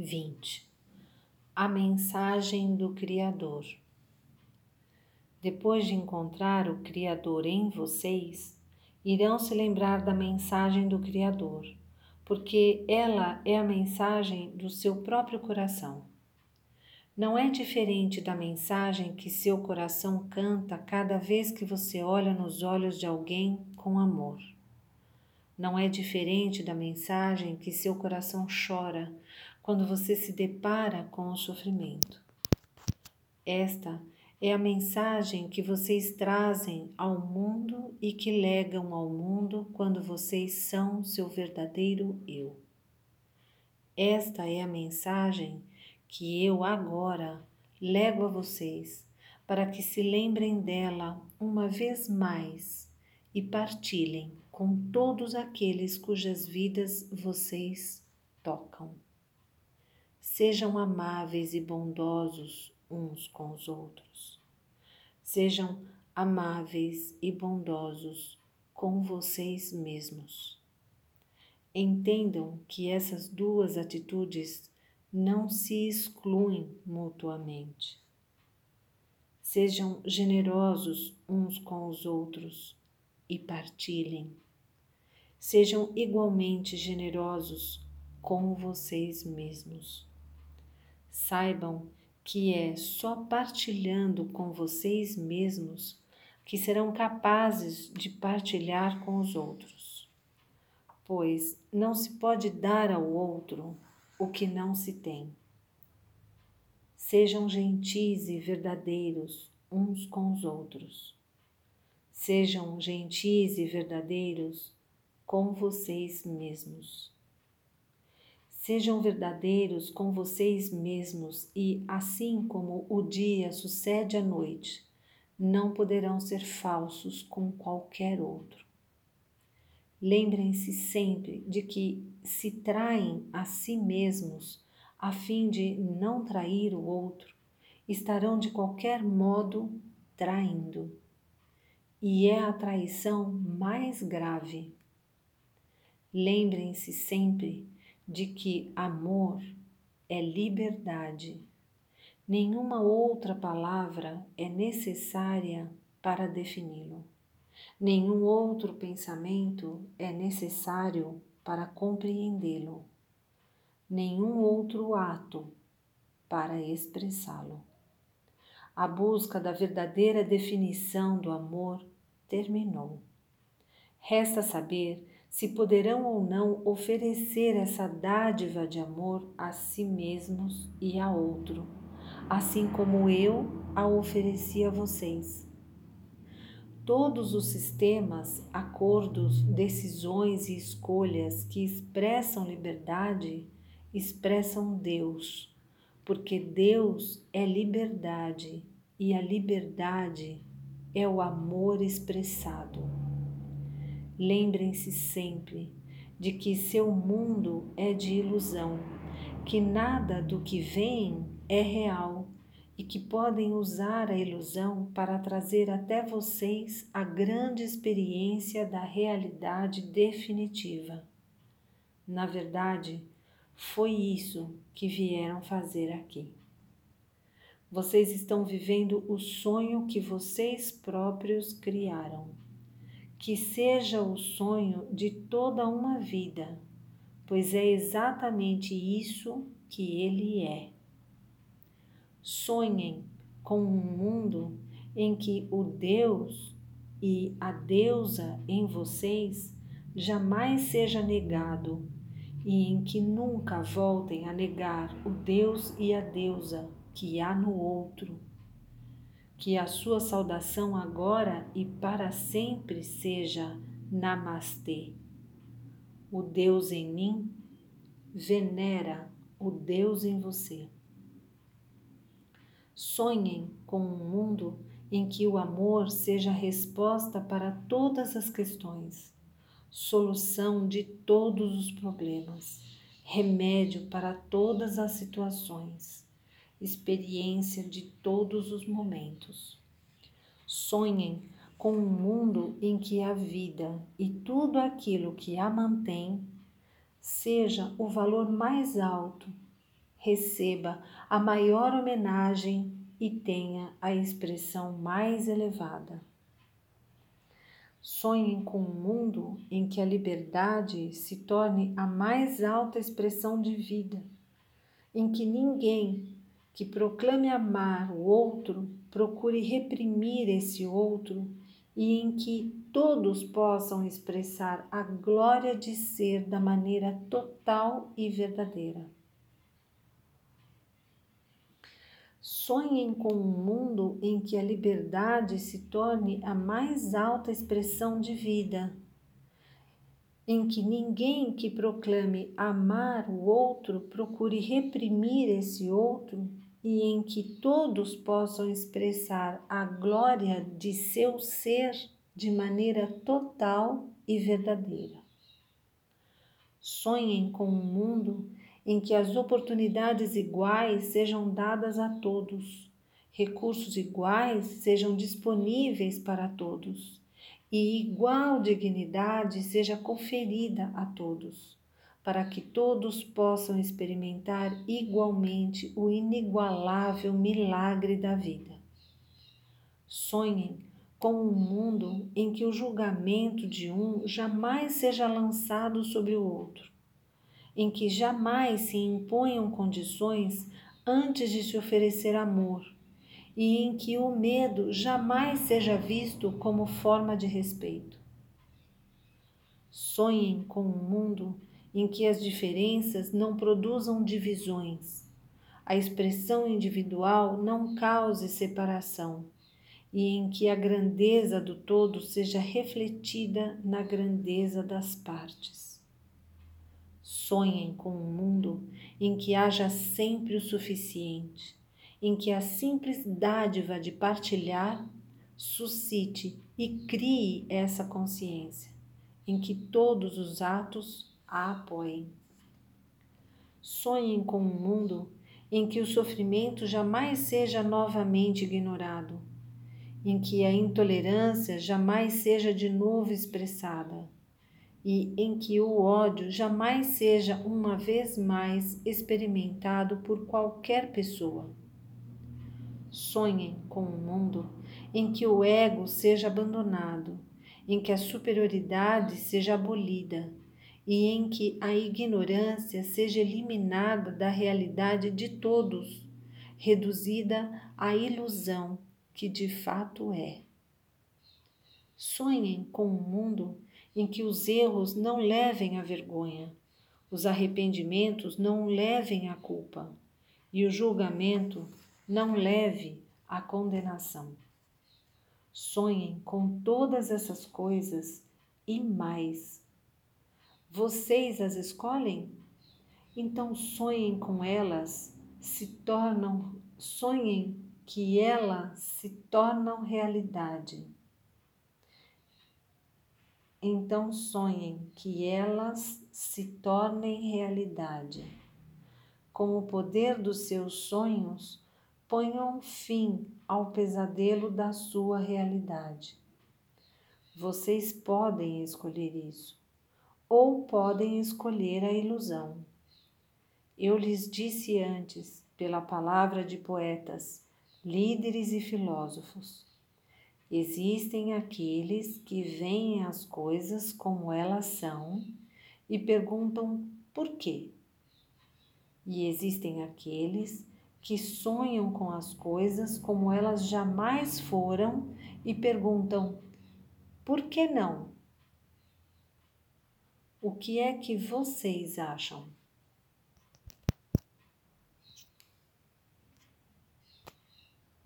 20 A mensagem do Criador. Depois de encontrar o Criador em vocês, irão se lembrar da mensagem do Criador, porque ela é a mensagem do seu próprio coração. Não é diferente da mensagem que seu coração canta cada vez que você olha nos olhos de alguém com amor não é diferente da mensagem que seu coração chora quando você se depara com o sofrimento. Esta é a mensagem que vocês trazem ao mundo e que legam ao mundo quando vocês são seu verdadeiro eu. Esta é a mensagem que eu agora lego a vocês para que se lembrem dela uma vez mais e partilhem com todos aqueles cujas vidas vocês tocam. Sejam amáveis e bondosos uns com os outros. Sejam amáveis e bondosos com vocês mesmos. Entendam que essas duas atitudes não se excluem mutuamente. Sejam generosos uns com os outros e partilhem Sejam igualmente generosos com vocês mesmos. Saibam que é só partilhando com vocês mesmos que serão capazes de partilhar com os outros. Pois não se pode dar ao outro o que não se tem. Sejam gentis e verdadeiros uns com os outros. Sejam gentis e verdadeiros com vocês mesmos. Sejam verdadeiros com vocês mesmos e, assim como o dia sucede à noite, não poderão ser falsos com qualquer outro. Lembrem-se sempre de que se traem a si mesmos a fim de não trair o outro, estarão de qualquer modo traindo. E é a traição mais grave Lembrem-se sempre de que amor é liberdade. Nenhuma outra palavra é necessária para defini-lo. Nenhum outro pensamento é necessário para compreendê-lo. Nenhum outro ato para expressá-lo. A busca da verdadeira definição do amor terminou. Resta saber se poderão ou não oferecer essa dádiva de amor a si mesmos e a outro, assim como eu a ofereci a vocês. Todos os sistemas, acordos, decisões e escolhas que expressam liberdade expressam Deus, porque Deus é liberdade e a liberdade é o amor expressado. Lembrem-se sempre de que seu mundo é de ilusão, que nada do que veem é real e que podem usar a ilusão para trazer até vocês a grande experiência da realidade definitiva. Na verdade, foi isso que vieram fazer aqui. Vocês estão vivendo o sonho que vocês próprios criaram que seja o sonho de toda uma vida, pois é exatamente isso que ele é. Sonhem com um mundo em que o Deus e a deusa em vocês jamais seja negado e em que nunca voltem a negar o Deus e a deusa que há no outro que a sua saudação agora e para sempre seja Namastê. O Deus em mim venera o Deus em você. Sonhem com um mundo em que o amor seja resposta para todas as questões, solução de todos os problemas, remédio para todas as situações experiência de todos os momentos. Sonhem com um mundo em que a vida e tudo aquilo que a mantém seja o valor mais alto receba a maior homenagem e tenha a expressão mais elevada. Sonhem com um mundo em que a liberdade se torne a mais alta expressão de vida, em que ninguém que proclame amar o outro procure reprimir esse outro e em que todos possam expressar a glória de ser da maneira total e verdadeira. Sonhem com um mundo em que a liberdade se torne a mais alta expressão de vida, em que ninguém que proclame amar o outro procure reprimir esse outro e em que todos possam expressar a glória de seu ser de maneira total e verdadeira. Sonhem com um mundo em que as oportunidades iguais sejam dadas a todos, recursos iguais sejam disponíveis para todos e igual dignidade seja conferida a todos para que todos possam experimentar igualmente o inigualável milagre da vida. Sonhem com um mundo em que o julgamento de um jamais seja lançado sobre o outro, em que jamais se imponham condições antes de se oferecer amor e em que o medo jamais seja visto como forma de respeito. Sonhem com um mundo em que as diferenças não produzam divisões, a expressão individual não cause separação e em que a grandeza do todo seja refletida na grandeza das partes. Sonhem com um mundo em que haja sempre o suficiente, em que a simples dádiva de partilhar suscite e crie essa consciência, em que todos os atos a apoiem. Sonhem com um mundo em que o sofrimento jamais seja novamente ignorado, em que a intolerância jamais seja de novo expressada e em que o ódio jamais seja uma vez mais experimentado por qualquer pessoa. Sonhem com um mundo em que o ego seja abandonado, em que a superioridade seja abolida e em que a ignorância seja eliminada da realidade de todos, reduzida à ilusão que de fato é. Sonhem com um mundo em que os erros não levem à vergonha, os arrependimentos não levem à culpa e o julgamento não leve à condenação. Sonhem com todas essas coisas e mais vocês as escolhem? Então sonhem com elas, se tornam, sonhem que elas se tornam realidade. Então sonhem que elas se tornem realidade. Com o poder dos seus sonhos, ponham fim ao pesadelo da sua realidade. Vocês podem escolher isso ou podem escolher a ilusão. Eu lhes disse antes, pela palavra de poetas, líderes e filósofos. Existem aqueles que veem as coisas como elas são e perguntam por quê. E existem aqueles que sonham com as coisas como elas jamais foram e perguntam por que não? O que é que vocês acham?